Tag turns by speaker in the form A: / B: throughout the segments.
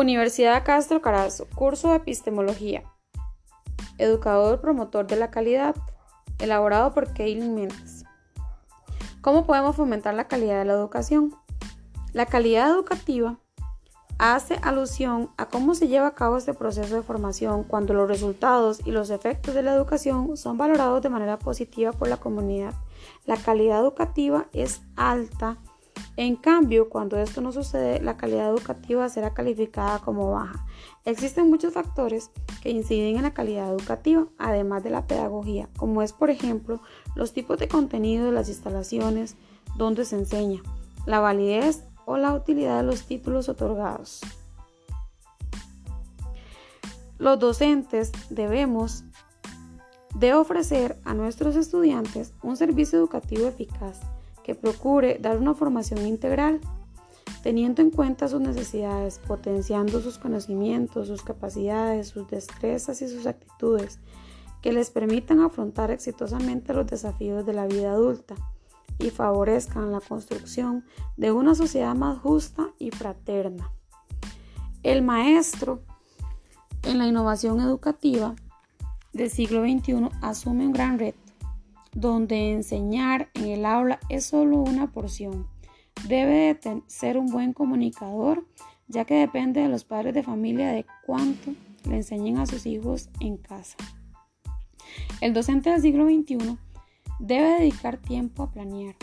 A: Universidad Castro Carazo, curso de epistemología. Educador promotor de la calidad, elaborado por Kaylin Méndez. ¿Cómo podemos fomentar la calidad de la educación? La calidad educativa hace alusión a cómo se lleva a cabo este proceso de formación cuando los resultados y los efectos de la educación son valorados de manera positiva por la comunidad. La calidad educativa es alta en cambio, cuando esto no sucede, la calidad educativa será calificada como baja. Existen muchos factores que inciden en la calidad educativa, además de la pedagogía, como es, por ejemplo, los tipos de contenido de las instalaciones donde se enseña, la validez o la utilidad de los títulos otorgados. Los docentes debemos de ofrecer a nuestros estudiantes un servicio educativo eficaz que procure dar una formación integral, teniendo en cuenta sus necesidades, potenciando sus conocimientos, sus capacidades, sus destrezas y sus actitudes, que les permitan afrontar exitosamente los desafíos de la vida adulta y favorezcan la construcción de una sociedad más justa y fraterna. El maestro en la innovación educativa del siglo XXI asume un gran reto donde enseñar en el aula es solo una porción. Debe de ser un buen comunicador, ya que depende de los padres de familia de cuánto le enseñen a sus hijos en casa. El docente del siglo XXI debe dedicar tiempo a planear,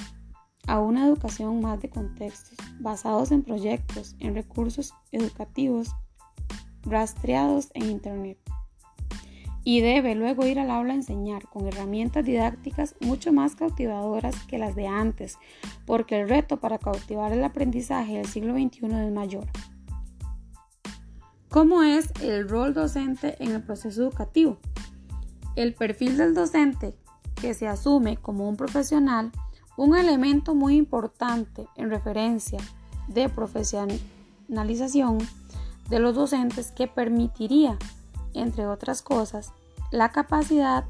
A: a una educación más de contextos, basados en proyectos, en recursos educativos rastreados en Internet y debe luego ir al aula a enseñar con herramientas didácticas mucho más cautivadoras que las de antes, porque el reto para cautivar el aprendizaje del siglo XXI es mayor. ¿Cómo es el rol docente en el proceso educativo? El perfil del docente, que se asume como un profesional, un elemento muy importante en referencia de profesionalización de los docentes que permitiría entre otras cosas, la capacidad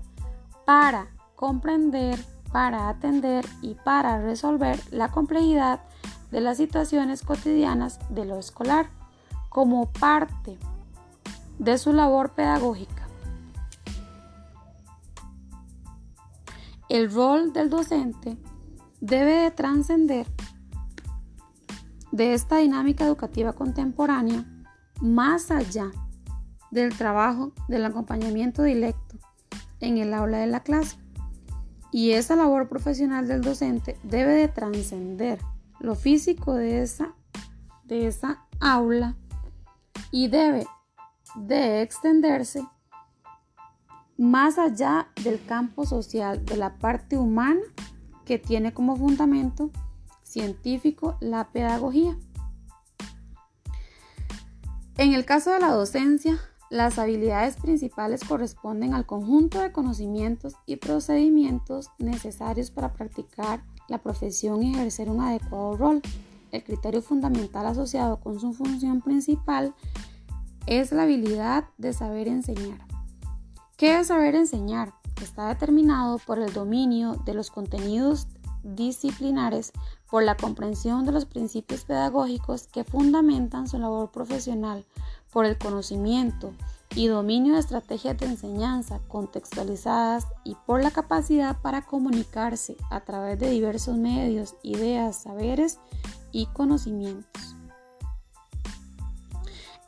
A: para comprender, para atender y para resolver la complejidad de las situaciones cotidianas de lo escolar como parte de su labor pedagógica. El rol del docente debe de trascender de esta dinámica educativa contemporánea más allá del trabajo del acompañamiento directo en el aula de la clase. Y esa labor profesional del docente debe de trascender lo físico de esa, de esa aula y debe de extenderse más allá del campo social, de la parte humana que tiene como fundamento científico la pedagogía. En el caso de la docencia, las habilidades principales corresponden al conjunto de conocimientos y procedimientos necesarios para practicar la profesión y ejercer un adecuado rol. El criterio fundamental asociado con su función principal es la habilidad de saber enseñar. ¿Qué es saber enseñar? Está determinado por el dominio de los contenidos disciplinares, por la comprensión de los principios pedagógicos que fundamentan su labor profesional, por el conocimiento y dominio de estrategias de enseñanza contextualizadas y por la capacidad para comunicarse a través de diversos medios, ideas, saberes y conocimientos.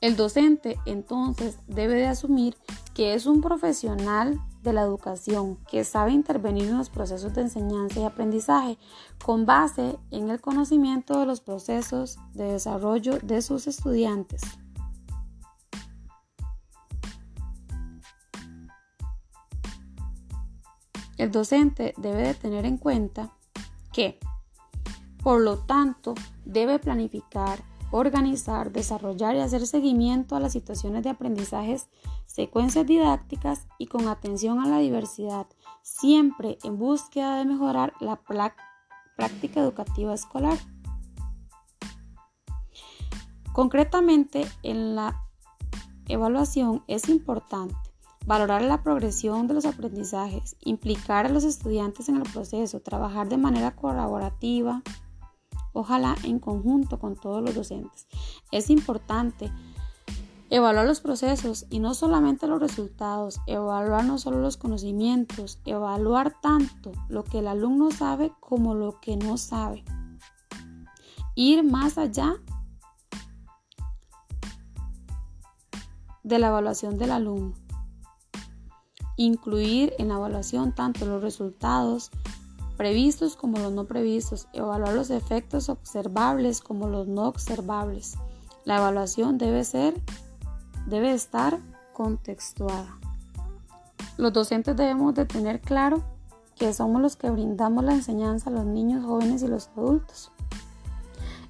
A: El docente entonces debe de asumir que es un profesional de la educación que sabe intervenir en los procesos de enseñanza y aprendizaje con base en el conocimiento de los procesos de desarrollo de sus estudiantes. El docente debe de tener en cuenta que, por lo tanto, debe planificar, organizar, desarrollar y hacer seguimiento a las situaciones de aprendizajes, secuencias didácticas y con atención a la diversidad, siempre en búsqueda de mejorar la práctica educativa escolar. Concretamente, en la evaluación es importante valorar la progresión de los aprendizajes, implicar a los estudiantes en el proceso, trabajar de manera colaborativa, ojalá en conjunto con todos los docentes. Es importante Evaluar los procesos y no solamente los resultados, evaluar no solo los conocimientos, evaluar tanto lo que el alumno sabe como lo que no sabe. Ir más allá de la evaluación del alumno. Incluir en la evaluación tanto los resultados previstos como los no previstos. Evaluar los efectos observables como los no observables. La evaluación debe ser debe estar contextuada. Los docentes debemos de tener claro que somos los que brindamos la enseñanza a los niños, jóvenes y los adultos.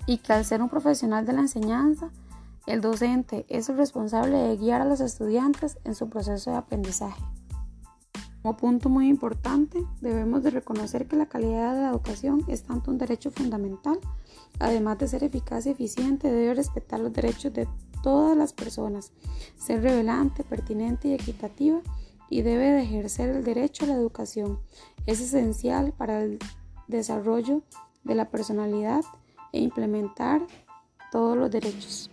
A: Y que al ser un profesional de la enseñanza, el docente es el responsable de guiar a los estudiantes en su proceso de aprendizaje. Como punto muy importante, debemos de reconocer que la calidad de la educación es tanto un derecho fundamental, además de ser eficaz y eficiente, debe respetar los derechos de todas las personas, ser revelante, pertinente y equitativa y debe de ejercer el derecho a la educación. Es esencial para el desarrollo de la personalidad e implementar todos los derechos.